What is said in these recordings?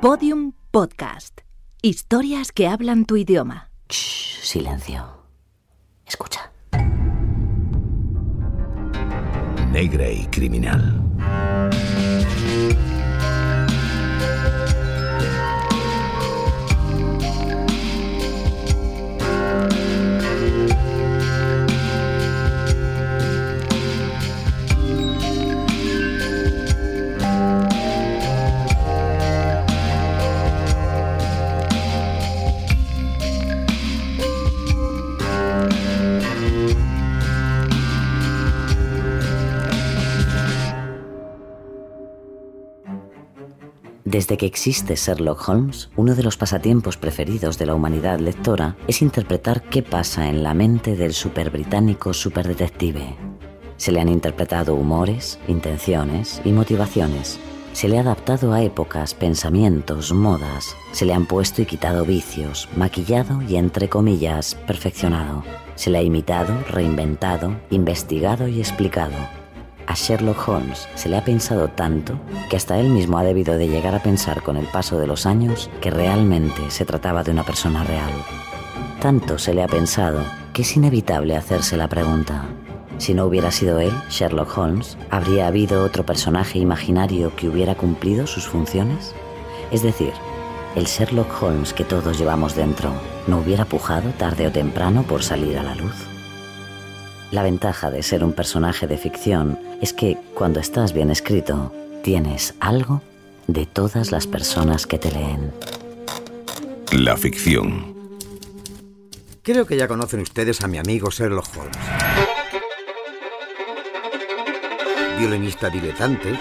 Podium Podcast. Historias que hablan tu idioma. Shh, silencio. Escucha. Negra y criminal. Desde que existe Sherlock Holmes, uno de los pasatiempos preferidos de la humanidad lectora es interpretar qué pasa en la mente del superbritánico superdetective. Se le han interpretado humores, intenciones y motivaciones. Se le ha adaptado a épocas, pensamientos, modas. Se le han puesto y quitado vicios, maquillado y, entre comillas, perfeccionado. Se le ha imitado, reinventado, investigado y explicado Sherlock Holmes se le ha pensado tanto que hasta él mismo ha debido de llegar a pensar con el paso de los años que realmente se trataba de una persona real. Tanto se le ha pensado que es inevitable hacerse la pregunta. Si no hubiera sido él, Sherlock Holmes, ¿habría habido otro personaje imaginario que hubiera cumplido sus funciones? Es decir, el Sherlock Holmes que todos llevamos dentro, ¿no hubiera pujado tarde o temprano por salir a la luz? La ventaja de ser un personaje de ficción es que cuando estás bien escrito, tienes algo de todas las personas que te leen. La ficción. Creo que ya conocen ustedes a mi amigo Sherlock Holmes. Violinista diletante.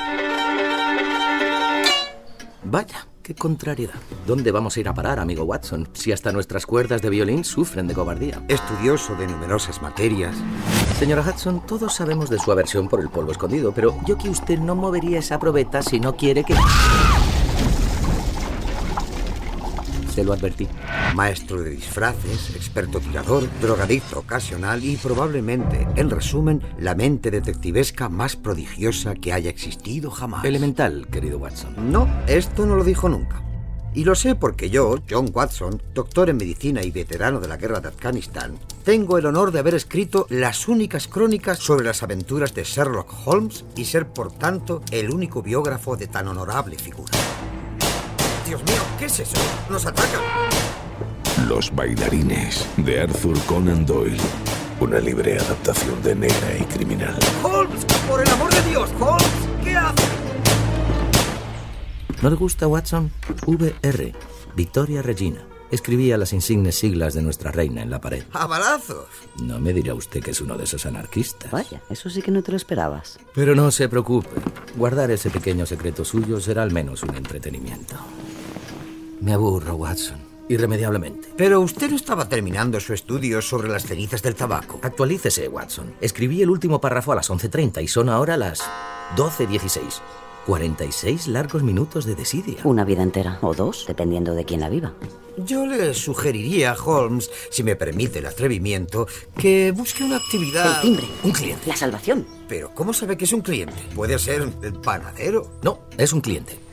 Vaya, qué contrariedad. ¿Dónde vamos a ir a parar, amigo Watson, si hasta nuestras cuerdas de violín sufren de cobardía? Estudioso de numerosas materias. Señora Hudson, todos sabemos de su aversión por el polvo escondido, pero yo que usted no movería esa probeta si no quiere que... Se lo advertí. Maestro de disfraces, experto tirador, drogadicto ocasional y probablemente, en resumen, la mente detectivesca más prodigiosa que haya existido jamás. Elemental, querido Watson. No, esto no lo dijo nunca. Y lo sé porque yo, John Watson, doctor en medicina y veterano de la guerra de Afganistán, tengo el honor de haber escrito las únicas crónicas sobre las aventuras de Sherlock Holmes y ser, por tanto, el único biógrafo de tan honorable figura. Dios mío, ¿qué es eso? ¡Nos atacan! Los bailarines de Arthur Conan Doyle. Una libre adaptación de Negra y criminal. ¡Holmes! ¡Por el amor de Dios! ¡Holmes! ¿Qué hace? ¿No le gusta, Watson? VR, Victoria Regina. Escribía las insignes siglas de nuestra reina en la pared. ¡A balazos! No me dirá usted que es uno de esos anarquistas. Vaya, eso sí que no te lo esperabas. Pero no se preocupe. Guardar ese pequeño secreto suyo será al menos un entretenimiento. Me aburro, Watson. Irremediablemente. Pero usted no estaba terminando su estudio sobre las cenizas del tabaco. Actualícese, Watson. Escribí el último párrafo a las 11.30 y son ahora las 12.16. 46 largos minutos de desidia. Una vida entera, o dos, dependiendo de quién la viva. Yo le sugeriría a Holmes, si me permite el atrevimiento, que busque una actividad... El timbre. Un cliente. La salvación. Pero ¿cómo sabe que es un cliente? Puede ser el panadero. No, es un cliente.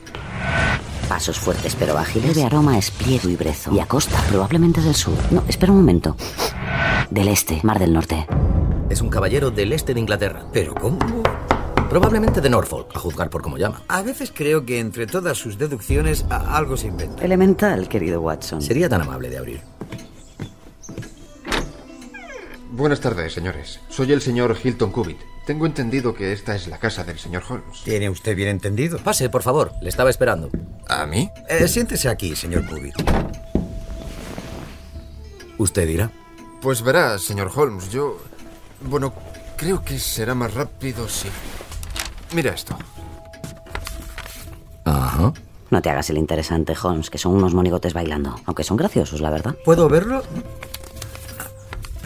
Pasos fuertes pero ágiles. De aroma a espliego y brezo. Y a costa, probablemente del sur. No, espera un momento. Del este, Mar del Norte. Es un caballero del este de Inglaterra. ¿Pero cómo? Probablemente de Norfolk, a juzgar por cómo llama. A veces creo que entre todas sus deducciones algo se inventa. Elemental, querido Watson. Sería tan amable de abrir. Buenas tardes, señores. Soy el señor Hilton Cubitt. Tengo entendido que esta es la casa del señor Holmes. ¿Tiene usted bien entendido? Pase, por favor. Le estaba esperando. ¿A mí? Eh, siéntese aquí, señor Cubitt. Usted dirá. Pues verá, señor Holmes, yo... Bueno, creo que será más rápido si... Mira esto. Ajá. No te hagas el interesante, Holmes, que son unos monigotes bailando. Aunque son graciosos, la verdad. ¿Puedo verlo?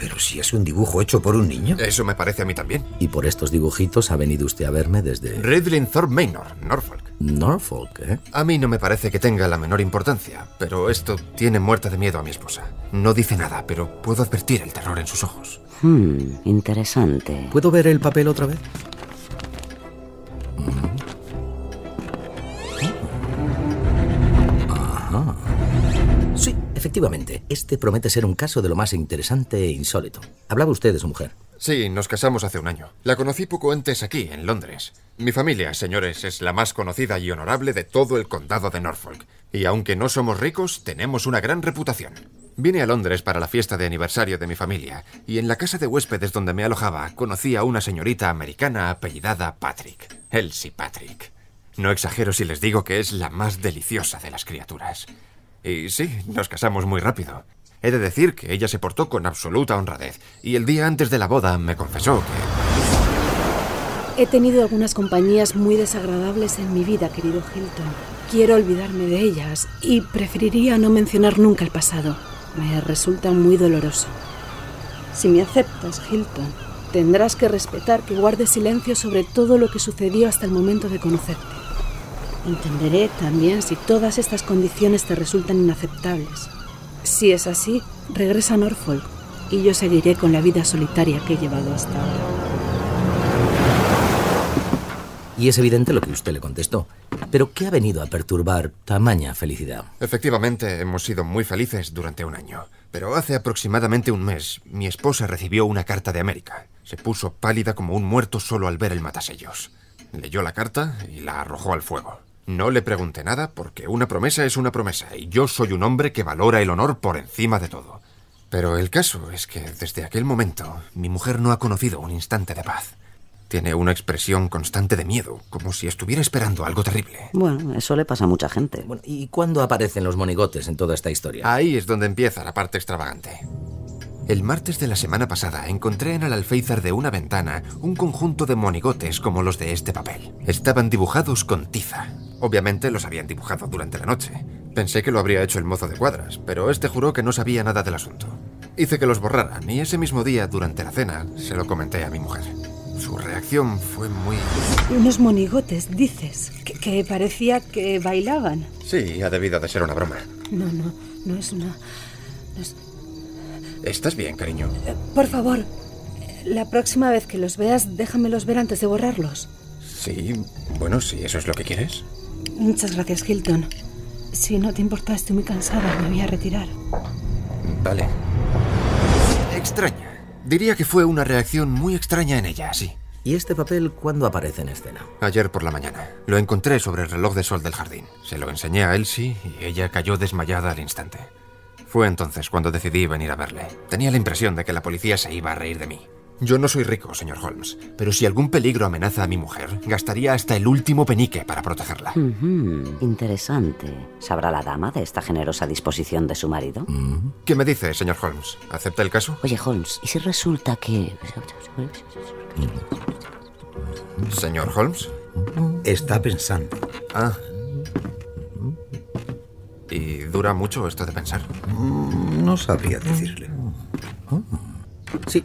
Pero si es un dibujo hecho por un niño. Eso me parece a mí también. Y por estos dibujitos ha venido usted a verme desde Ridlingthorpe Manor, Norfolk. Norfolk, ¿eh? A mí no me parece que tenga la menor importancia, pero esto tiene muerta de miedo a mi esposa. No dice nada, pero puedo advertir el terror en sus ojos. Hmm, interesante. ¿Puedo ver el papel otra vez? Ah. Efectivamente. Este promete ser un caso de lo más interesante e insólito. Hablaba usted de su mujer. Sí, nos casamos hace un año. La conocí poco antes aquí, en Londres. Mi familia, señores, es la más conocida y honorable de todo el condado de Norfolk. Y aunque no somos ricos, tenemos una gran reputación. Vine a Londres para la fiesta de aniversario de mi familia, y en la casa de huéspedes donde me alojaba conocí a una señorita americana apellidada Patrick. Elsie Patrick. No exagero si les digo que es la más deliciosa de las criaturas. Y sí, nos casamos muy rápido. He de decir que ella se portó con absoluta honradez, y el día antes de la boda me confesó que... He tenido algunas compañías muy desagradables en mi vida, querido Hilton. Quiero olvidarme de ellas y preferiría no mencionar nunca el pasado. Me resulta muy doloroso. Si me aceptas, Hilton, tendrás que respetar que guardes silencio sobre todo lo que sucedió hasta el momento de conocerte. Entenderé también si todas estas condiciones te resultan inaceptables. Si es así, regresa a Norfolk y yo seguiré con la vida solitaria que he llevado hasta ahora. Y es evidente lo que usted le contestó. Pero ¿qué ha venido a perturbar tamaña felicidad? Efectivamente, hemos sido muy felices durante un año. Pero hace aproximadamente un mes, mi esposa recibió una carta de América. Se puso pálida como un muerto solo al ver el matasellos. Leyó la carta y la arrojó al fuego. No le pregunté nada porque una promesa es una promesa y yo soy un hombre que valora el honor por encima de todo. Pero el caso es que desde aquel momento mi mujer no ha conocido un instante de paz. Tiene una expresión constante de miedo, como si estuviera esperando algo terrible. Bueno, eso le pasa a mucha gente. ¿Y cuándo aparecen los monigotes en toda esta historia? Ahí es donde empieza la parte extravagante. El martes de la semana pasada encontré en el alféizar de una ventana un conjunto de monigotes como los de este papel. Estaban dibujados con tiza. Obviamente los habían dibujado durante la noche. Pensé que lo habría hecho el mozo de cuadras, pero este juró que no sabía nada del asunto. Hice que los borraran y ese mismo día, durante la cena, se lo comenté a mi mujer. Su reacción fue muy... Unos monigotes, dices, que, parecía que bailaban. Sí, ha debido de ser una broma. No, no, no es una... ¿Estás bien, cariño? Eh, por favor, la próxima vez que los veas, déjamelos ver antes de borrarlos. Sí, bueno, si eso es lo que quieres. Muchas gracias, Hilton. Si no te importa, estoy muy cansada. Me voy a retirar. Vale. Extraña. Diría que fue una reacción muy extraña en ella, sí. ¿Y este papel cuándo aparece en escena? Ayer por la mañana. Lo encontré sobre el reloj de sol del jardín. Se lo enseñé a Elsie y ella cayó desmayada al instante. Fue entonces cuando decidí venir a verle. Tenía la impresión de que la policía se iba a reír de mí. Yo no soy rico, señor Holmes, pero si algún peligro amenaza a mi mujer, gastaría hasta el último penique para protegerla. Interesante. ¿Sabrá la dama de esta generosa disposición de su marido? ¿Qué me dice, señor Holmes? ¿Acepta el caso? Oye, Holmes, ¿y si resulta que... Señor Holmes? Está pensando. Ah, ¿Y dura mucho esto de pensar? Mm, no sabría decirle. Sí.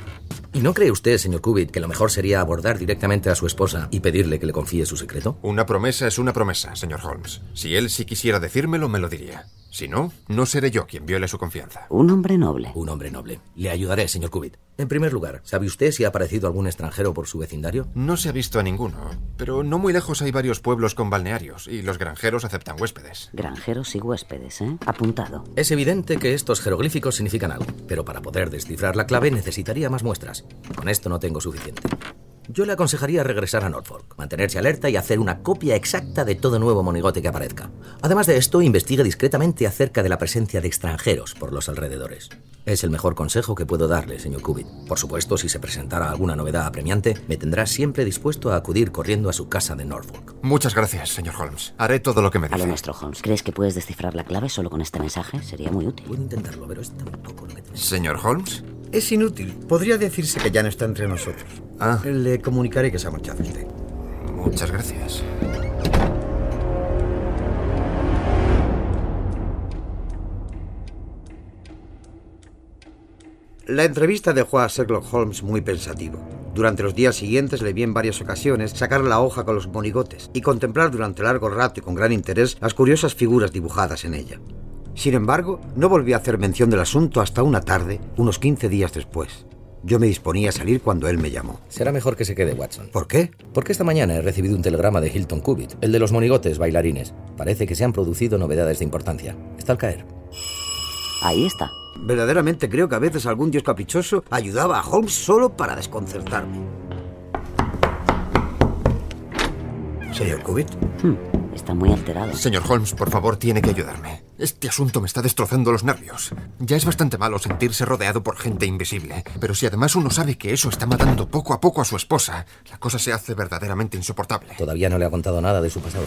¿Y no cree usted, señor Cubitt, que lo mejor sería abordar directamente a su esposa y pedirle que le confíe su secreto? Una promesa es una promesa, señor Holmes. Si él sí quisiera decírmelo, me lo diría. Si no, no seré yo quien viole su confianza. Un hombre noble. Un hombre noble. Le ayudaré, señor Cubitt. En primer lugar, ¿sabe usted si ha aparecido algún extranjero por su vecindario? No se ha visto a ninguno, pero no muy lejos hay varios pueblos con balnearios y los granjeros aceptan huéspedes. Granjeros y huéspedes, ¿eh? Apuntado. Es evidente que estos jeroglíficos significan algo, pero para poder descifrar la clave necesitaría más muestras. Con esto no tengo suficiente. Yo le aconsejaría regresar a Norfolk, mantenerse alerta y hacer una copia exacta de todo nuevo monigote que aparezca. Además de esto, investigue discretamente acerca de la presencia de extranjeros por los alrededores. Es el mejor consejo que puedo darle, señor Cubitt. Por supuesto, si se presentara alguna novedad apremiante, me tendrá siempre dispuesto a acudir corriendo a su casa de Norfolk. Muchas gracias, señor Holmes. Haré todo lo que me dice. A lo nuestro, Holmes. ¿Crees que puedes descifrar la clave solo con este mensaje? Sería muy útil. Puedo intentarlo, pero es tampoco lo que Señor Holmes. Es inútil. Podría decirse que ya no está entre nosotros. Ah. Le comunicaré que se ha marchado usted. Muchas gracias. La entrevista dejó a Sherlock Holmes muy pensativo. Durante los días siguientes le vi en varias ocasiones sacar la hoja con los monigotes y contemplar durante largo rato y con gran interés las curiosas figuras dibujadas en ella. Sin embargo, no volvió a hacer mención del asunto hasta una tarde, unos 15 días después. Yo me disponía a salir cuando él me llamó. Será mejor que se quede, Watson. ¿Por qué? Porque esta mañana he recibido un telegrama de Hilton Cubitt, el de los monigotes bailarines. Parece que se han producido novedades de importancia. Está al caer. Ahí está. Verdaderamente creo que a veces algún dios caprichoso ayudaba a Holmes solo para desconcertarme. Señor Cubitt. Hmm, está muy alterado. Señor Holmes, por favor, tiene que ayudarme. Este asunto me está destrozando los nervios. Ya es bastante malo sentirse rodeado por gente invisible, pero si además uno sabe que eso está matando poco a poco a su esposa, la cosa se hace verdaderamente insoportable. Todavía no le ha contado nada de su pasado.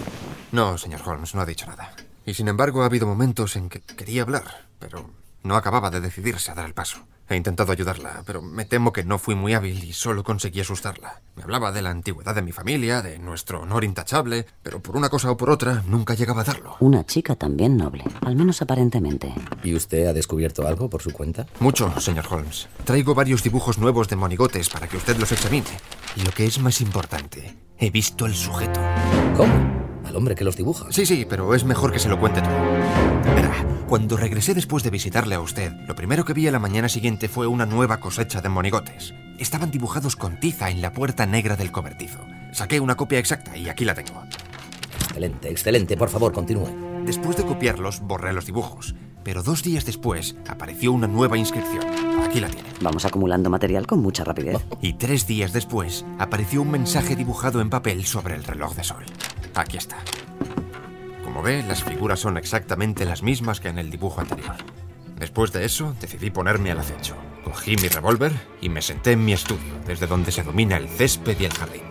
No, señor Holmes, no ha dicho nada. Y sin embargo ha habido momentos en que quería hablar, pero no acababa de decidirse a dar el paso. He intentado ayudarla, pero me temo que no fui muy hábil y solo conseguí asustarla. Me hablaba de la antigüedad de mi familia, de nuestro honor intachable, pero por una cosa o por otra nunca llegaba a darlo. Una chica también noble, al menos aparentemente. ¿Y usted ha descubierto algo por su cuenta? Mucho, señor Holmes. Traigo varios dibujos nuevos de monigotes para que usted los examine. Y lo que es más importante, he visto el sujeto. ¿Cómo? Al hombre que los dibuja. Sí, sí, pero es mejor que se lo cuente todo. Verá, cuando regresé después de visitarle a usted, lo primero que vi a la mañana siguiente fue una nueva cosecha de monigotes. Estaban dibujados con tiza en la puerta negra del cobertizo. Saqué una copia exacta y aquí la tengo. Excelente, excelente. Por favor, continúe. Después de copiarlos, borré los dibujos. Pero dos días después apareció una nueva inscripción. Aquí la tiene. Vamos acumulando material con mucha rapidez. Y tres días después apareció un mensaje dibujado en papel sobre el reloj de sol. Aquí está. Como ve, las figuras son exactamente las mismas que en el dibujo anterior. Después de eso, decidí ponerme al acecho. Cogí mi revólver y me senté en mi estudio, desde donde se domina el césped y el jardín.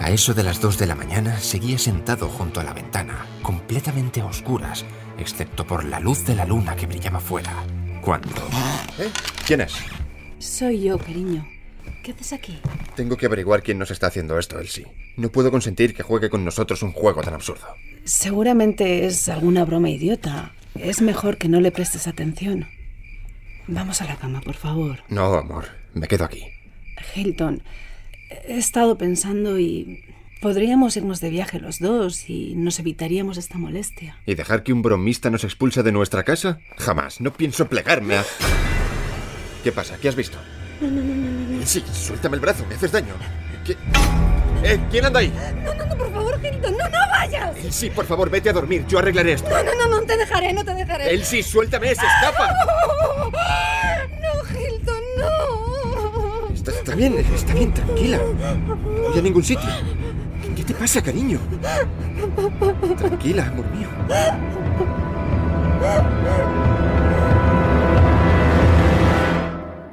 A eso de las dos de la mañana seguía sentado junto a la ventana, completamente a oscuras, excepto por la luz de la luna que brillaba fuera. Cuando... ¿Eh? ¿Quién es? Soy yo, cariño. ¿Qué haces aquí? Tengo que averiguar quién nos está haciendo esto, Elsie. No puedo consentir que juegue con nosotros un juego tan absurdo. Seguramente es alguna broma idiota. Es mejor que no le prestes atención. Vamos a la cama, por favor. No, amor. Me quedo aquí. Hilton, he estado pensando y podríamos irnos de viaje los dos y nos evitaríamos esta molestia. ¿Y dejar que un bromista nos expulse de nuestra casa? Jamás. No pienso plegarme a... ¿Qué pasa? ¿Qué has visto? No, no, no, no, no. Sí, suéltame el brazo, me haces daño. ¿Qué? ¿Eh? ¿Quién anda ahí? No, no, no, por favor, Hilton, no, no vayas. Sí, por favor, vete a dormir. Yo arreglaré esto. No, no, no, no te dejaré, no te dejaré. Elsie, suéltame, se escapa. No, Hilton, no. Está, está bien, está bien, tranquila. No voy a ningún sitio. ¿Qué te pasa, cariño? Tranquila, amor mío.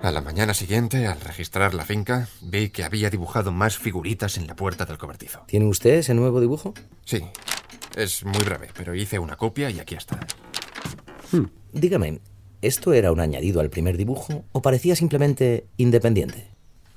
A la mañana siguiente, al registrar la finca, vi que había dibujado más figuritas en la puerta del cobertizo. ¿Tiene usted ese nuevo dibujo? Sí, es muy breve, pero hice una copia y aquí está. Hmm. Dígame, ¿esto era un añadido al primer dibujo o parecía simplemente independiente?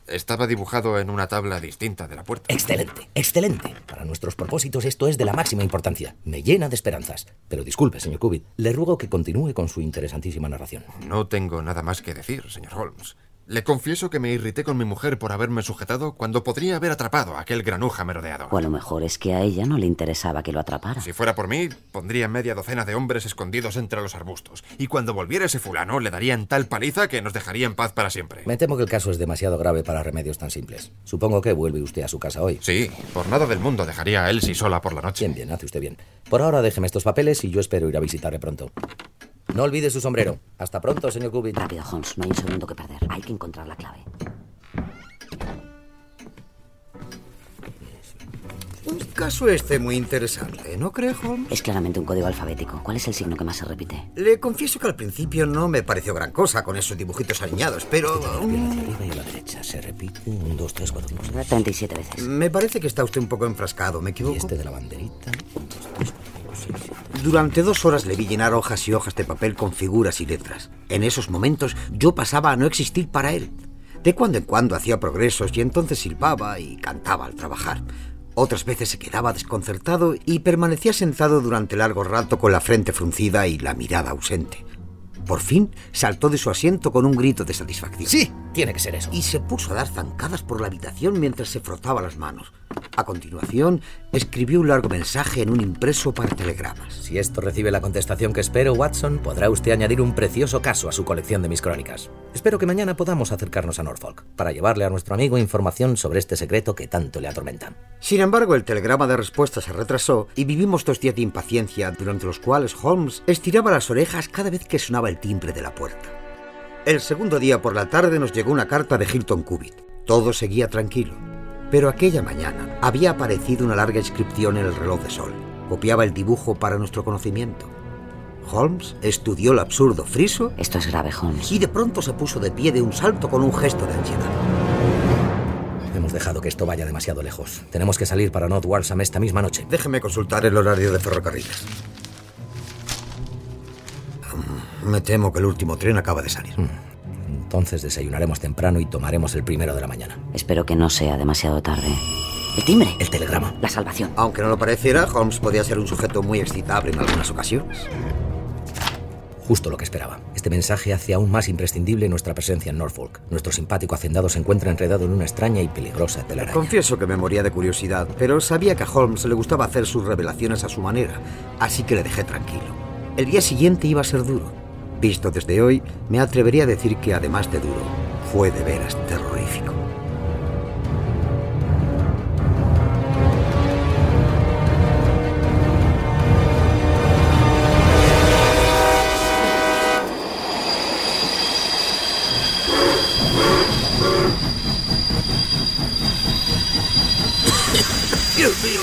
Estaba dibujado en una tabla distinta de la puerta. Excelente, excelente. Para nuestros propósitos esto es de la máxima importancia. Me llena de esperanzas. Pero disculpe, señor Cubitt, le ruego que continúe con su interesantísima narración. No tengo nada más que decir, señor Holmes. Le confieso que me irrité con mi mujer por haberme sujetado cuando podría haber atrapado a aquel granuja merodeador. O a lo mejor es que a ella no le interesaba que lo atrapara. Si fuera por mí, pondría media docena de hombres escondidos entre los arbustos. Y cuando volviera ese fulano, le darían tal paliza que nos dejaría en paz para siempre. Me temo que el caso es demasiado grave para remedios tan simples. Supongo que vuelve usted a su casa hoy. Sí, por nada del mundo dejaría a Elsie sola por la noche. Bien, bien, hace usted bien. Por ahora déjeme estos papeles y yo espero ir a visitarle pronto. No olvide su sombrero. Hasta pronto, señor Cubitt. Rápido, Holmes, no hay un segundo que perder. Hay que encontrar la clave. Un caso este muy interesante, ¿no cree, Holmes? Es claramente un código alfabético. ¿Cuál es el signo que más se repite? Le confieso que al principio no me pareció gran cosa con esos dibujitos alineados, pero... Hacia arriba y a la derecha. Se repite un, dos, tres, cuatro, cinco, seis. 37 veces. Me parece que está usted un poco enfrascado, ¿me Y equivoco? este de la banderita. Un, dos, tres, cuatro, cinco, seis. Durante dos horas le vi llenar hojas y hojas de papel con figuras y letras. En esos momentos yo pasaba a no existir para él. De cuando en cuando hacía progresos y entonces silbaba y cantaba al trabajar. Otras veces se quedaba desconcertado y permanecía sentado durante largo rato con la frente fruncida y la mirada ausente. Por fin saltó de su asiento con un grito de satisfacción. Sí, tiene que ser eso. Y se puso a dar zancadas por la habitación mientras se frotaba las manos. A continuación, escribió un largo mensaje en un impreso para telegramas. Si esto recibe la contestación que espero, Watson, podrá usted añadir un precioso caso a su colección de mis crónicas. Espero que mañana podamos acercarnos a Norfolk para llevarle a nuestro amigo información sobre este secreto que tanto le atormenta. Sin embargo, el telegrama de respuesta se retrasó y vivimos dos días de impaciencia durante los cuales Holmes estiraba las orejas cada vez que sonaba el timbre de la puerta. El segundo día por la tarde nos llegó una carta de Hilton Cubitt. Todo seguía tranquilo. Pero aquella mañana había aparecido una larga inscripción en el reloj de sol. Copiaba el dibujo para nuestro conocimiento. Holmes estudió el absurdo friso Esto es grave, Holmes. y de pronto se puso de pie de un salto con un gesto de ansiedad. Hemos dejado que esto vaya demasiado lejos. Tenemos que salir para North Walsham esta misma noche. Déjeme consultar el horario de ferrocarriles. Mm, Me temo que el último tren acaba de salir. Entonces desayunaremos temprano y tomaremos el primero de la mañana. Espero que no sea demasiado tarde. El timbre. El telegrama. La salvación. Aunque no lo pareciera, Holmes podía ser un sujeto muy excitable en algunas ocasiones. Justo lo que esperaba. Este mensaje hace aún más imprescindible nuestra presencia en Norfolk. Nuestro simpático hacendado se encuentra enredado en una extraña y peligrosa telaraña. Confieso que me moría de curiosidad, pero sabía que a Holmes le gustaba hacer sus revelaciones a su manera, así que le dejé tranquilo. El día siguiente iba a ser duro. Visto desde hoy, me atrevería a decir que además de duro, fue de veras terrorífico. Dios mío,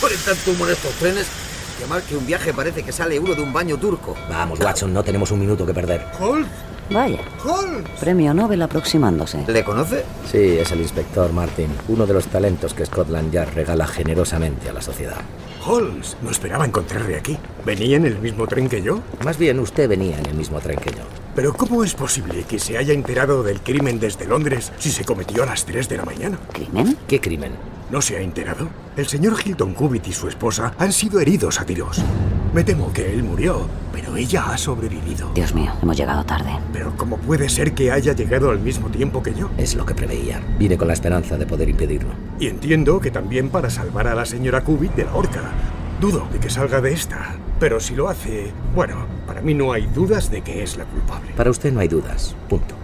por tanto humo estos trenes. Llamar que un viaje parece que sale uno de un baño turco. Vamos, Watson, no tenemos un minuto que perder. ¿Holmes? Vaya. ¿Holmes? Premio Nobel aproximándose. ¿Le conoce? Sí, es el inspector Martin, uno de los talentos que Scotland Yard regala generosamente a la sociedad. Holmes, no esperaba encontrarle aquí. ¿Venía en el mismo tren que yo? Más bien, usted venía en el mismo tren que yo. Pero ¿cómo es posible que se haya enterado del crimen desde Londres si se cometió a las 3 de la mañana? ¿Crimen? ¿Qué crimen? ¿No se ha enterado? El señor Hilton Cubitt y su esposa han sido heridos a tiros. Me temo que él murió, pero ella ha sobrevivido. Dios mío, hemos llegado tarde. Pero ¿cómo puede ser que haya llegado al mismo tiempo que yo? Es lo que preveía. Vine con la esperanza de poder impedirlo. Y entiendo que también para salvar a la señora Cubitt de la horca. Dudo de que salga de esta. Pero si lo hace, bueno, para mí no hay dudas de que es la culpable. Para usted no hay dudas. Punto.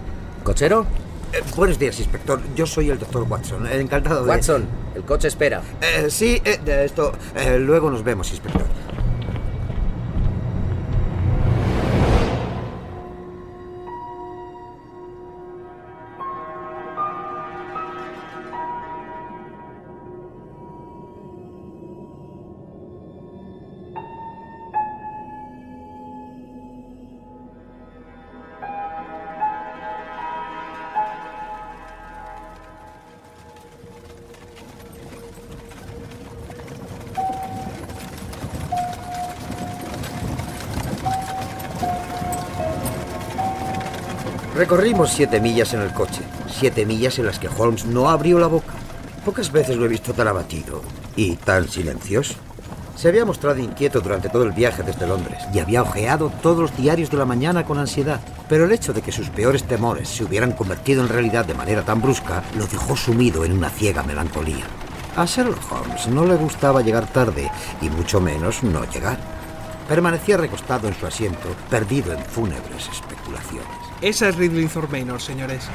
¿Cochero? Eh, buenos días, inspector. Yo soy el doctor Watson. Encantado de... Watson, el coche espera. Eh, sí, eh, de esto. eh, luego nos vemos, inspector. Recorrimos siete millas en el coche. Siete millas en las que Holmes no abrió la boca. Pocas veces lo he visto tan abatido y tan silencioso. Se había mostrado inquieto durante todo el viaje desde Londres y había ojeado todos los diarios de la mañana con ansiedad. Pero el hecho de que sus peores temores se hubieran convertido en realidad de manera tan brusca lo dejó sumido en una ciega melancolía. A Sherlock Holmes no le gustaba llegar tarde y mucho menos no llegar. Permanecía recostado en su asiento, perdido en fúnebres especulaciones. Esa es Ridley Manor, señores.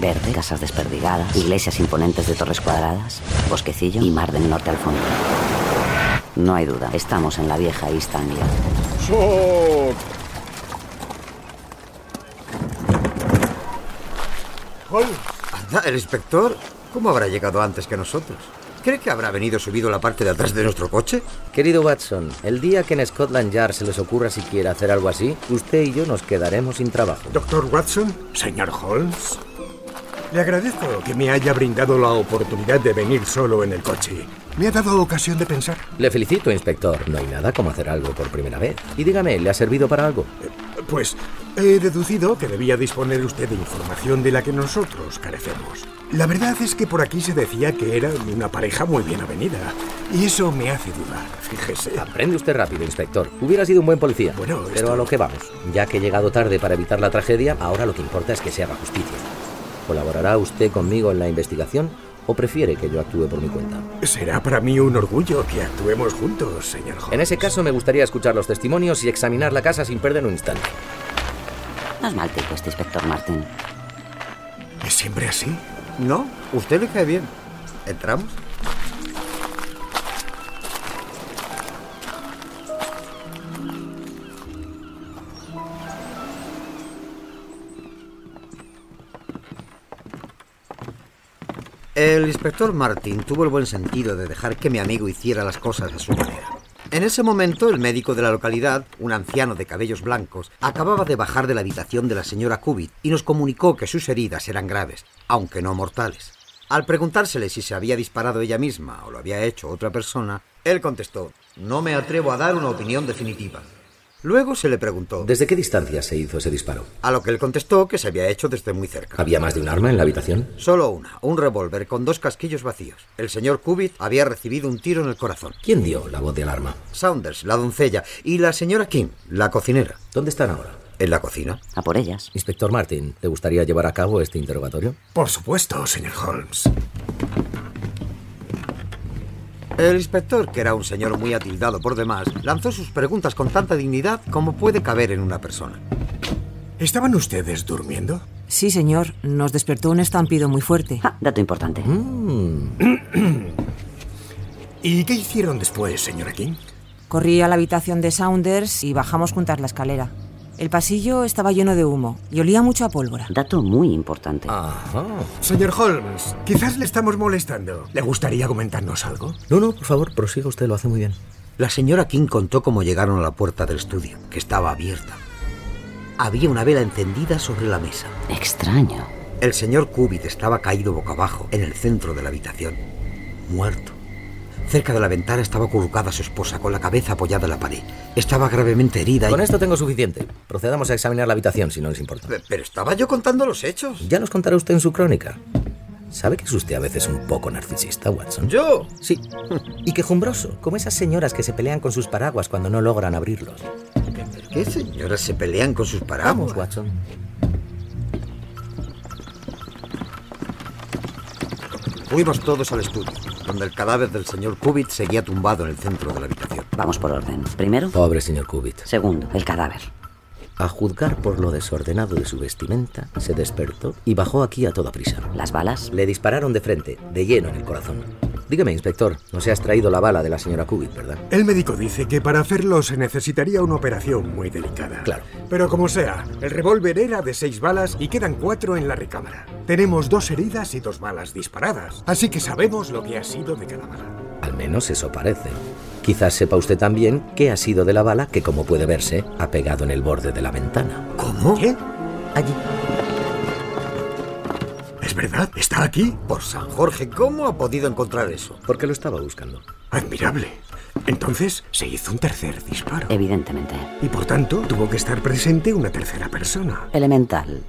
Verde, casas desperdigadas, iglesias imponentes de torres cuadradas, bosquecillo y mar del norte al fondo. No hay duda, estamos en la vieja East Anglia. Anda, el inspector, ¿cómo habrá llegado antes que nosotros? ¿Cree que habrá venido subido a la parte de atrás de nuestro coche? Querido Watson, el día que en Scotland Yard se les ocurra siquiera hacer algo así, usted y yo nos quedaremos sin trabajo. Doctor Watson, señor Holmes. Le agradezco que me haya brindado la oportunidad de venir solo en el coche. Me ha dado ocasión de pensar. Le felicito, inspector. No hay nada como hacer algo por primera vez. Y dígame, ¿le ha servido para algo? Pues he deducido que debía disponer usted de información de la que nosotros carecemos. La verdad es que por aquí se decía que eran una pareja muy bien avenida. Y eso me hace dudar, fíjese. Aprende usted rápido, inspector. Hubiera sido un buen policía. Bueno, Pero esto- a lo que vamos. Ya que he llegado tarde para evitar la tragedia, ahora lo que importa es que se haga justicia. ¿Colaborará usted conmigo en la investigación ¿O prefiere que yo actúe por mi cuenta? Será para mí un orgullo que actuemos juntos, señor Holmes. En ese caso me gustaría escuchar los testimonios y examinar la casa sin perder un instante. No es mal tipo este inspector Martin. ¿Es siempre así? No, usted le cae bien. ¿Entramos? El inspector Martin tuvo el buen sentido de dejar que mi amigo hiciera las cosas a su manera. En ese momento, el médico de la localidad, un anciano de cabellos blancos, acababa de bajar de la habitación de la señora Cubitt y nos comunicó que sus heridas eran graves, aunque no mortales. Al preguntársele si se había disparado ella misma o lo había hecho otra persona, él contestó, no me atrevo a dar una opinión definitiva. Luego se le preguntó, ¿Desde qué distancia se hizo ese disparo? a lo que él contestó que se había hecho desde muy cerca. ¿Había más de un arma en la habitación? Solo una, un revólver con dos casquillos vacíos. El señor Cubitt había recibido un tiro en el corazón. ¿Quién dio la voz de alarma? Saunders, la doncella, y la señora King, la cocinera. ¿Dónde están ahora? ¿En la cocina? A por ellas. Inspector Martin, ¿te gustaría llevar a cabo este interrogatorio? Por supuesto, señor Holmes. El inspector, que era un señor muy atildado por demás, lanzó sus preguntas con tanta dignidad como puede caber en una persona. ¿Estaban ustedes durmiendo? Sí, señor. Nos despertó un estampido muy fuerte. Ah, dato importante. Mm. ¿Y qué hicieron después, señora King? Corrí a la habitación de Saunders y bajamos juntas la escalera. El pasillo estaba lleno de humo y olía mucho a pólvora. Dato muy importante. Ajá. Señor Holmes, quizás le estamos molestando. ¿Le gustaría comentarnos algo? No, no, por favor, prosiga usted, lo hace muy bien. La señora King contó cómo llegaron a la puerta del estudio, que estaba abierta. Había una vela encendida sobre la mesa. Extraño. El señor Cubitt estaba caído boca abajo en el centro de la habitación, muerto. Cerca de la ventana estaba acurrucada su esposa con la cabeza apoyada en la pared. Estaba gravemente herida y... Con esto tengo suficiente. Procedamos a examinar la habitación, si no les importa. Pe- Pero estaba yo contando los hechos. Ya nos contará usted en su crónica. ¿Sabe que es usted a veces un poco narcisista, Watson? ¿Yo? Sí. Y quejumbroso, como esas señoras que se pelean con sus paraguas cuando no logran abrirlos. ¿Qué señoras se pelean con sus paraguas? Vamos, Watson. Fuimos todos al estudio, donde el cadáver del señor Cubitt seguía tumbado en el centro de la habitación. Vamos por orden. Primero, Pobre señor Cubitt. segundo, el cadáver. A juzgar por lo desordenado de su vestimenta, se despertó y bajó aquí a toda prisa. Las balas. Le dispararon de frente, de lleno en el corazón. Dígame, inspector, no se has traído la bala de la señora Cubitt, ¿verdad? El médico dice que para hacerlo se necesitaría una operación muy delicada. Claro. Pero como sea, el revólver era de seis balas y quedan cuatro en la recámara. Tenemos dos heridas y dos balas disparadas, así que sabemos lo que ha sido de cada bala. Al menos eso parece. Quizás sepa usted también qué ha sido de la bala que, como puede verse, ha pegado en el borde de la ventana. ¿Cómo? ¿Qué? Allí. ¿Es verdad? ¿Está aquí? Por San Jorge, ¿cómo ha podido encontrar eso? Porque lo estaba buscando. Admirable. Entonces se hizo un tercer disparo. Evidentemente. Y por tanto tuvo que estar presente una tercera persona. Elemental.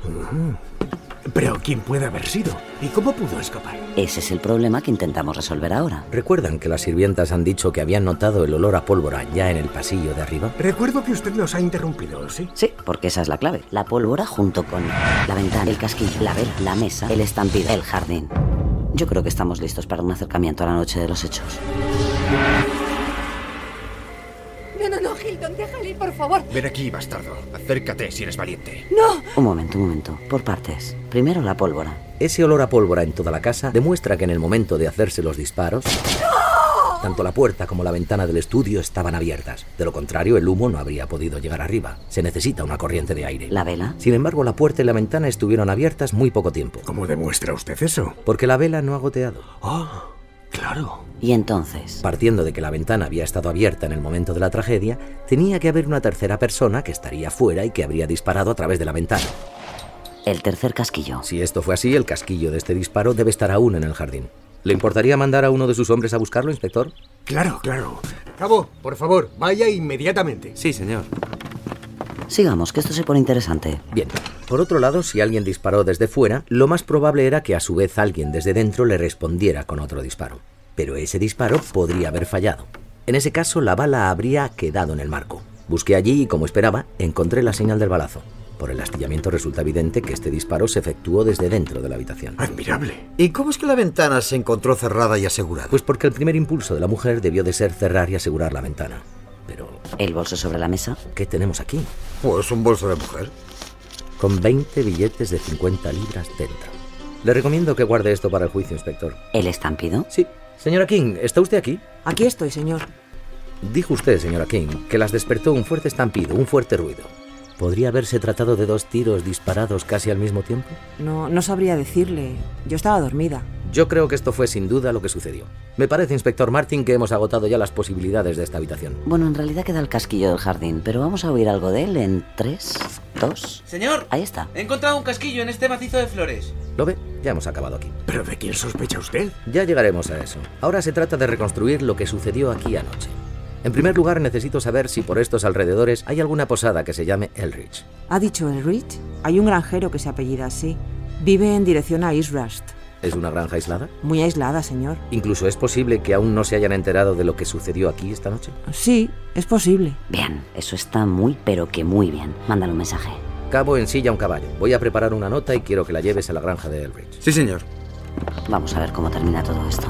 Pero ¿quién puede haber sido? ¿Y cómo pudo escapar? Ese es el problema que intentamos resolver ahora. ¿Recuerdan que las sirvientas han dicho que habían notado el olor a pólvora ya en el pasillo de arriba? Recuerdo que usted nos ha interrumpido, ¿sí? Sí, porque esa es la clave. La pólvora junto con la ventana, el casquillo, la vela, la mesa, el estampido, el jardín. Yo creo que estamos listos para un acercamiento a la noche de los hechos. No, no, no, Hilton, déjale ir, por favor. Ven aquí, bastardo. Acércate si eres valiente. No. Un momento, un momento. Por partes. Primero la pólvora. Ese olor a pólvora en toda la casa demuestra que en el momento de hacerse los disparos, tanto la puerta como la ventana del estudio estaban abiertas. De lo contrario, el humo no habría podido llegar arriba. Se necesita una corriente de aire. ¿La vela? Sin embargo, la puerta y la ventana estuvieron abiertas muy poco tiempo. ¿Cómo demuestra usted eso? Porque la vela no ha goteado. Oh, claro. Y entonces, Partiendo de que la ventana había estado abierta en el momento de la tragedia, tenía que haber una tercera persona que estaría fuera y que habría disparado a través de la ventana. el tercer casquillo. Si esto fue así, el casquillo de este disparo debe estar aún en el jardín. ¿Le importaría mandar a uno de sus hombres a buscarlo, inspector? Claro, claro. Cabo, por favor, vaya inmediatamente. Sí, señor. Sigamos, que esto se pone interesante. Bien. Por otro lado, si alguien disparó desde fuera, lo más probable era que a su vez alguien desde dentro le respondiera con otro disparo. Pero ese disparo podría haber fallado. En ese caso, la bala habría quedado en el marco. Busqué allí y, como esperaba, encontré la señal del balazo. Por el astillamiento resulta evidente que este disparo se efectuó desde dentro de la habitación. Admirable. ¿Y cómo es que la ventana se encontró cerrada y asegurada? Pues porque el primer impulso de la mujer debió de ser cerrar y asegurar la ventana. Pero... ¿El bolso sobre la mesa? ¿Qué tenemos aquí? Pues un bolso de mujer. Con 20 billetes de 50 libras dentro. Le recomiendo que guarde esto para el juicio, inspector. ¿El estampido? Sí. Señora King, ¿está usted aquí? Aquí estoy, señor. Dijo usted, señora King, que las despertó un fuerte estampido, un fuerte ruido. ¿Podría haberse tratado de dos tiros disparados casi al mismo tiempo? No, no sabría decirle. Yo estaba dormida. Yo creo que esto fue sin duda lo que sucedió. Me parece, inspector Martin, que hemos agotado ya las posibilidades de esta habitación. Bueno, en realidad queda el casquillo del jardín, pero vamos a oír algo de él en tres, dos... Señor. Ahí está. He encontrado un casquillo en este macizo de flores. ¿Lo ve? Ya hemos acabado aquí. ¿Pero de quién sospecha usted? Ya llegaremos a eso. Ahora se trata de reconstruir lo que sucedió aquí anoche. En primer lugar, necesito saber si por estos alrededores hay alguna posada que se llame Elrich. ¿Ha dicho Elrich? Hay un granjero que se apellida así. Vive en dirección a East Rust. ¿Es una granja aislada? Muy aislada, señor. ¿Incluso es posible que aún no se hayan enterado de lo que sucedió aquí esta noche? Sí, es posible. Bien, eso está muy, pero que muy bien. Mándale un mensaje. Cabo en silla un caballo. Voy a preparar una nota y quiero que la lleves a la granja de Elrich. Sí, señor. Vamos a ver cómo termina todo esto.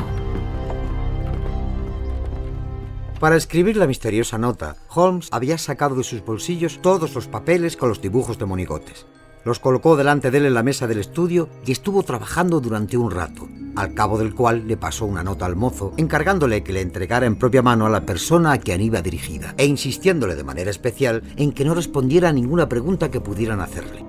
Para escribir la misteriosa nota, Holmes había sacado de sus bolsillos todos los papeles con los dibujos de monigotes. Los colocó delante de él en la mesa del estudio y estuvo trabajando durante un rato, al cabo del cual le pasó una nota al mozo, encargándole que le entregara en propia mano a la persona a quien iba dirigida, e insistiéndole de manera especial en que no respondiera a ninguna pregunta que pudieran hacerle.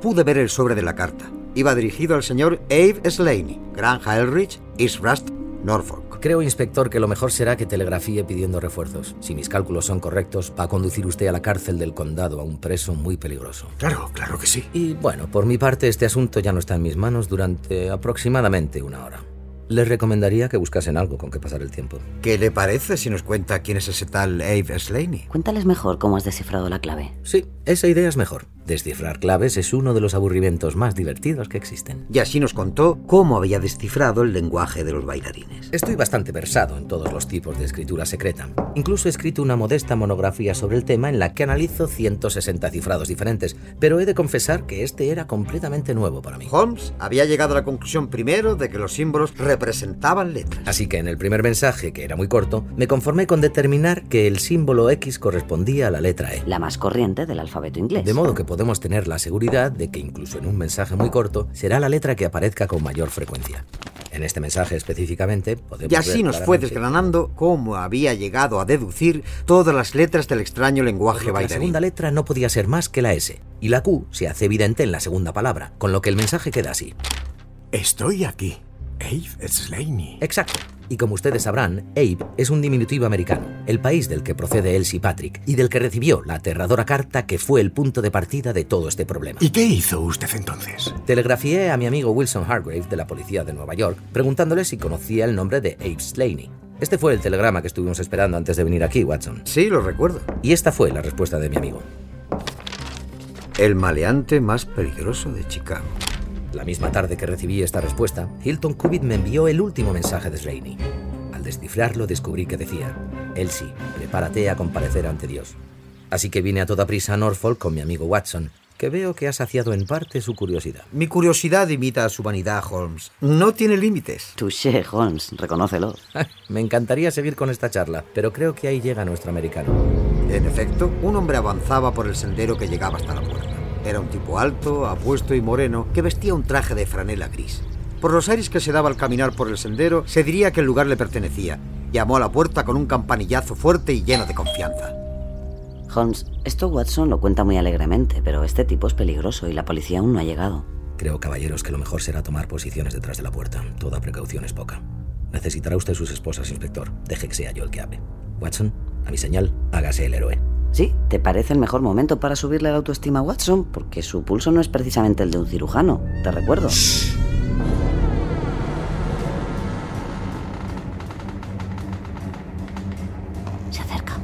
Pude ver el sobre de la carta. Iba dirigido al señor Abe Slaney, Granja Elrich, East Rust, Norfolk. Creo, inspector, que lo mejor será que telegrafíe pidiendo refuerzos. Si mis cálculos son correctos, va a conducir usted a la cárcel del condado a un preso muy peligroso. Claro, claro que sí. Y bueno, por mi parte, este asunto ya no está en mis manos durante aproximadamente una hora. Les recomendaría que buscasen algo con que pasar el tiempo. ¿Qué le parece si nos cuenta quién es ese tal Abe Slaney? Cuéntales mejor cómo has descifrado la clave. Sí, esa idea es mejor. Descifrar claves es uno de los aburrimientos más divertidos que existen. Y así nos contó cómo había descifrado el lenguaje de los bailarines. Estoy bastante versado en todos los tipos de escritura secreta. Incluso he escrito una modesta monografía sobre el tema en la que analizo 160 cifrados diferentes, pero he de confesar que este era completamente nuevo para mí. Holmes había llegado a la conclusión primero de que los símbolos representaban letras. Así que en el primer mensaje, que era muy corto, me conformé con determinar que el símbolo X correspondía a la letra E. La más corriente del alfabeto inglés. De modo que podemos tener la seguridad de que incluso en un mensaje muy corto será la letra que aparezca con mayor frecuencia. En este mensaje específicamente podemos Y así ver nos fue desgranando cómo había llegado a deducir todas las letras del extraño lenguaje que La bailarín. segunda letra no podía ser más que la S, y la Q se hace evidente en la segunda palabra, con lo que el mensaje queda así. Estoy aquí. Abe Slaney. Exacto. Y como ustedes sabrán, Abe es un diminutivo americano, el país del que procede Elsie Patrick y del que recibió la aterradora carta que fue el punto de partida de todo este problema. ¿Y qué hizo usted entonces? Telegrafié a mi amigo Wilson Hargrave de la policía de Nueva York preguntándole si conocía el nombre de Abe Slaney. Este fue el telegrama que estuvimos esperando antes de venir aquí, Watson. Sí, lo recuerdo. Y esta fue la respuesta de mi amigo. El maleante más peligroso de Chicago. La misma tarde que recibí esta respuesta, Hilton Cubitt me envió el último mensaje de Slaney. Al descifrarlo descubrí que decía, Elsie, prepárate a comparecer ante Dios. Así que vine a toda prisa a Norfolk con mi amigo Watson, que veo que ha saciado en parte su curiosidad. Mi curiosidad imita a su vanidad, Holmes. No tiene límites. Touché, Holmes, reconócelo. Me encantaría seguir con esta charla, pero creo que ahí llega nuestro americano. En efecto, un hombre avanzaba por el sendero que llegaba hasta la puerta. Era un tipo alto, apuesto y moreno que vestía un traje de franela gris. Por los aires que se daba al caminar por el sendero, se diría que el lugar le pertenecía. Llamó a la puerta con un campanillazo fuerte y lleno de confianza. Holmes, esto Watson lo cuenta muy alegremente, pero este tipo es peligroso y la policía aún no ha llegado. Creo, caballeros, que lo mejor será tomar posiciones detrás de la puerta. Toda precaución es poca. Necesitará usted sus esposas, inspector. Deje que sea yo el que hable. Watson, a mi señal, hágase el héroe. Sí, ¿te parece el mejor momento para subirle la autoestima a Watson? Porque su pulso no es precisamente el de un cirujano, te recuerdo. Se acerca.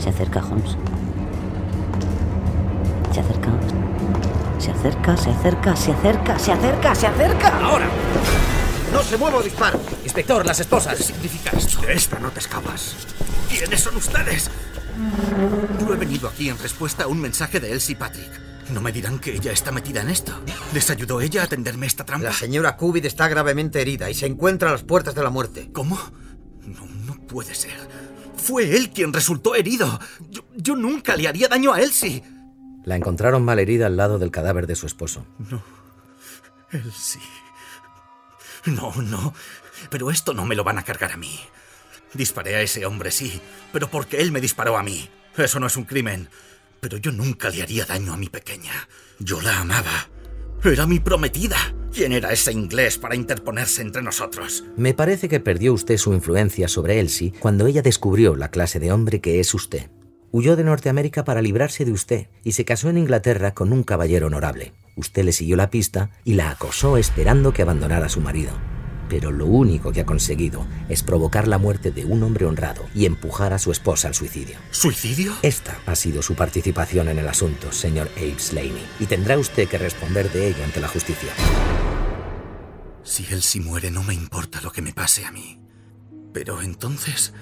Se acerca, Holmes. Se acerca. Se acerca, se acerca, se acerca, se acerca, se acerca. ¡Ahora! ¡No se mueva o disparo! Inspector, las esposas. ¿Qué significa esto? De esta no te escapas. ¿Quiénes son ustedes? Yo he venido aquí en respuesta a un mensaje de Elsie Patrick. No me dirán que ella está metida en esto. ¿Les ayudó ella a tenderme esta trampa? La señora Cubit está gravemente herida y se encuentra a las puertas de la muerte. ¿Cómo? No, no puede ser. Fue él quien resultó herido. Yo, yo nunca le haría daño a Elsie. La encontraron mal herida al lado del cadáver de su esposo. No. Elsie. No, no. Pero esto no me lo van a cargar a mí. Disparé a ese hombre, sí, pero porque él me disparó a mí. Eso no es un crimen. Pero yo nunca le haría daño a mi pequeña. Yo la amaba. Era mi prometida. ¿Quién era ese inglés para interponerse entre nosotros? Me parece que perdió usted su influencia sobre Elsie cuando ella descubrió la clase de hombre que es usted. Huyó de Norteamérica para librarse de usted y se casó en Inglaterra con un caballero honorable. Usted le siguió la pista y la acosó esperando que abandonara a su marido pero lo único que ha conseguido es provocar la muerte de un hombre honrado y empujar a su esposa al suicidio. ¿Suicidio? Esta ha sido su participación en el asunto, señor Abe Slaney, y tendrá usted que responder de ello ante la justicia. Si él sí muere, no me importa lo que me pase a mí. Pero entonces...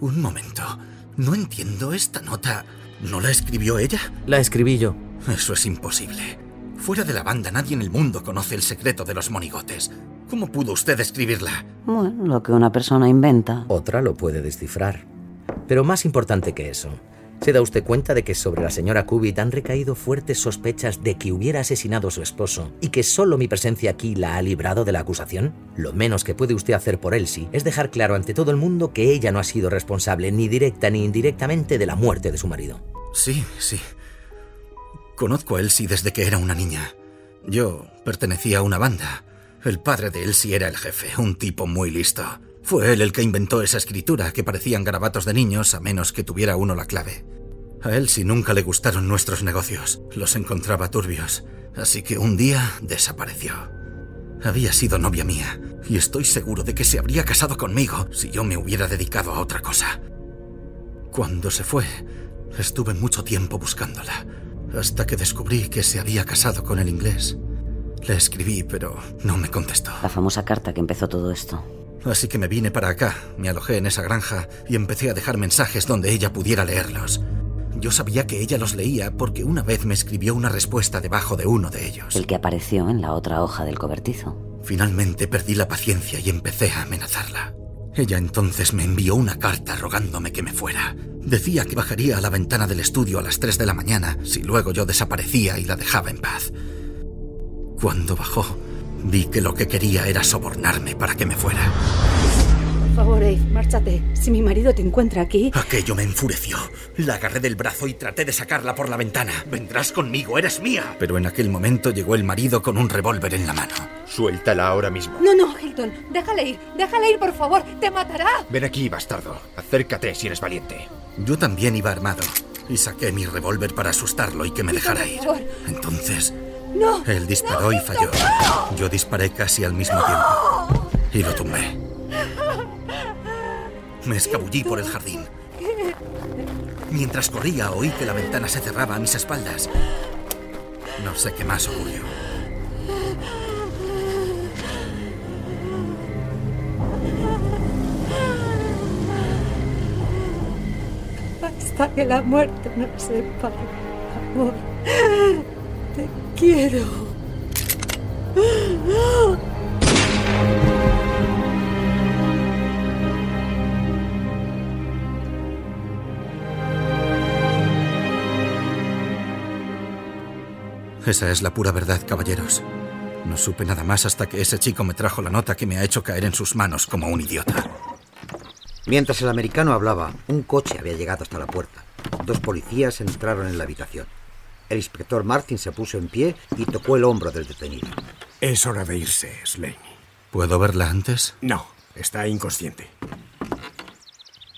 Un momento. No entiendo esta nota. ¿No la escribió ella? La escribí yo. Eso es imposible. Fuera de la banda nadie en el mundo conoce el secreto de los monigotes. ¿Cómo pudo usted escribirla? Bueno, lo que una persona inventa. Otra lo puede descifrar. Pero más importante que eso, ¿se da usted cuenta de que sobre la señora Cubitt han recaído fuertes sospechas de que hubiera asesinado a su esposo y que solo mi presencia aquí la ha librado de la acusación? Lo menos que puede usted hacer por Elsie es dejar claro ante todo el mundo que ella no ha sido responsable ni directa ni indirectamente de la muerte de su marido. Sí, sí. Conozco a Elsie desde que era una niña. Yo pertenecía a una banda. El padre de Elsie era el jefe, un tipo muy listo. Fue él el que inventó esa escritura, que parecían garabatos de niños a menos que tuviera uno la clave. A Elsie nunca le gustaron nuestros negocios, los encontraba turbios, así que un día desapareció. Había sido novia mía, y estoy seguro de que se habría casado conmigo si yo me hubiera dedicado a otra cosa. Cuando se fue, estuve mucho tiempo buscándola, hasta que descubrí que se había casado con el inglés. Le escribí, pero no me contestó. La famosa carta que empezó todo esto. Así que me vine para acá, me alojé en esa granja y empecé a dejar mensajes donde ella pudiera leerlos. Yo sabía que ella los leía porque una vez me escribió una respuesta debajo de uno de ellos. El que apareció en la otra hoja del cobertizo. Finalmente perdí la paciencia y empecé a amenazarla. Ella entonces me envió una carta rogándome que me fuera. Decía que bajaría a la ventana del estudio a las 3 de la mañana si luego yo desaparecía y la dejaba en paz. Cuando bajó, vi que lo que quería era sobornarme para que me fuera. Por favor, Abe, márchate. Si mi marido te encuentra aquí... Aquello me enfureció. La agarré del brazo y traté de sacarla por la ventana. Vendrás conmigo, eres mía. Pero en aquel momento llegó el marido con un revólver en la mano. Suéltala ahora mismo. No, no, Hilton. Déjale ir. Déjale ir, por favor. Te matará. Ven aquí, bastardo. Acércate si eres valiente. Yo también iba armado. Y saqué mi revólver para asustarlo y que me dejara ir. Entonces, No. él disparó y falló. Yo disparé casi al mismo tiempo. Y lo tumbé. Me escabullí por el jardín. Mientras corría oí que la ventana se cerraba a mis espaldas. No sé qué más ocurrió. Que la muerte nos separe. Amor. Te quiero. Esa es la pura verdad, caballeros. No supe nada más hasta que ese chico me trajo la nota que me ha hecho caer en sus manos como un idiota. Mientras el americano hablaba, un coche había llegado hasta la puerta. Dos policías entraron en la habitación. El inspector Martin se puso en pie y tocó el hombro del detenido. Es hora de irse, Slaney. ¿Puedo verla antes? No, está inconsciente.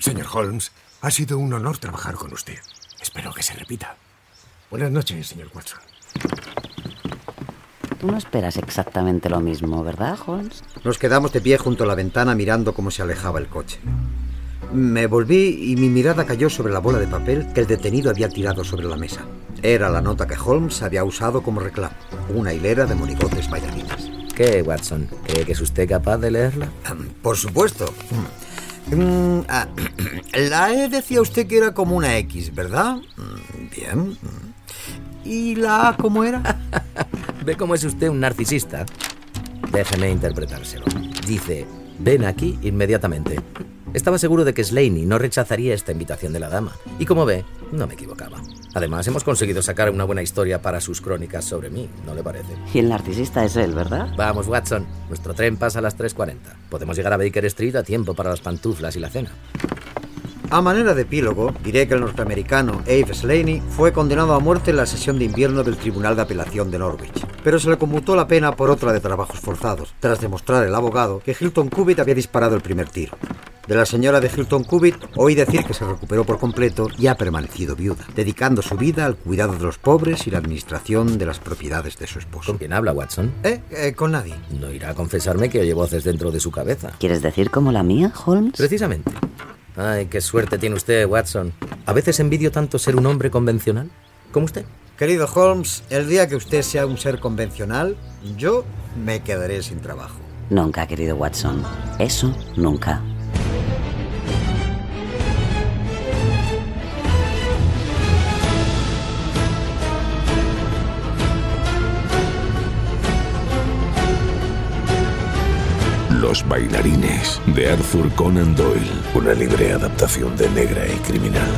Señor Holmes, ha sido un honor trabajar con usted. Espero que se repita. Buenas noches, señor Watson. Tú no esperas exactamente lo mismo, ¿verdad, Holmes? Nos quedamos de pie junto a la ventana mirando cómo se alejaba el coche. Me volví y mi mirada cayó sobre la bola de papel que el detenido había tirado sobre la mesa. Era la nota que Holmes había usado como reclamo, una hilera de monigotes bailarinas. ¿Qué, Watson? ¿Cree que es usted capaz de leerla? Por supuesto. Mm, ah, la E decía usted que era como una X, ¿verdad? Mm, Bien. ¿Y la A cómo era? ¿Ve cómo es usted un narcisista? Déjeme interpretárselo. Dice, ven aquí inmediatamente. Estaba seguro de que Slaney no rechazaría esta invitación de la dama. Y como ve, no me equivocaba. Además, hemos conseguido sacar una buena historia para sus crónicas sobre mí, ¿no le parece? Y el narcisista es él, ¿verdad? Vamos, Watson. Nuestro tren pasa a las 3.40. Podemos llegar a Baker Street a tiempo para las pantuflas y la cena. A manera de epílogo, diré que el norteamericano Abe Slaney fue condenado a muerte en la sesión de invierno del Tribunal de Apelación de Norwich, pero se le conmutó la pena por otra de trabajos forzados, tras demostrar el abogado que Hilton Cubitt había disparado el primer tiro. De la señora de Hilton Cubitt oí decir que se recuperó por completo y ha permanecido viuda, dedicando su vida al cuidado de los pobres y la administración de las propiedades de su esposo. ¿Con quién habla, Watson? ¿Eh? eh con nadie. No irá a confesarme que oye voces dentro de su cabeza. ¿Quieres decir como la mía, Holmes? Precisamente. Ay, qué suerte tiene usted, Watson. A veces envidio tanto ser un hombre convencional como usted. Querido Holmes, el día que usted sea un ser convencional, yo me quedaré sin trabajo. Nunca, querido Watson. Eso nunca. Los bailarines de Arthur Conan Doyle, una libre adaptación de Negra y Criminal.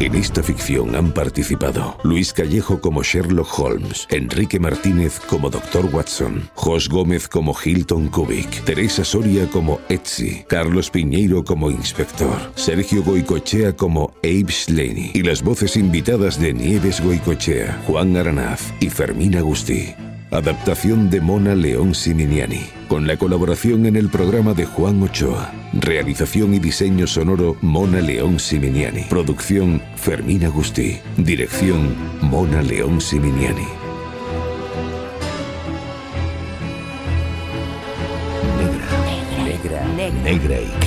En esta ficción han participado Luis Callejo como Sherlock Holmes, Enrique Martínez como Dr. Watson, Jos Gómez como Hilton Kubik, Teresa Soria como Etsy, Carlos Piñeiro como Inspector, Sergio Goicochea como Abe Slaney y las voces invitadas de Nieves Goicochea, Juan Aranaz y Fermín Agustí. Adaptación de Mona León Siminiani, con la colaboración en el programa de Juan Ochoa. Realización y diseño sonoro Mona León Siminiani. Producción Fermín Agustí. Dirección Mona León Siminiani. Negra, negra, Negra y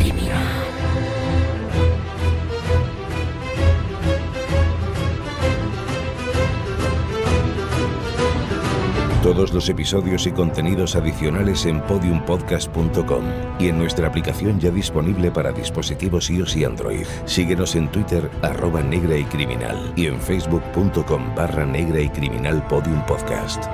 Todos los episodios y contenidos adicionales en podiumpodcast.com y en nuestra aplicación ya disponible para dispositivos iOS y Android. Síguenos en Twitter arroba negra y criminal y en facebook.com barra negra y criminal podium podcast.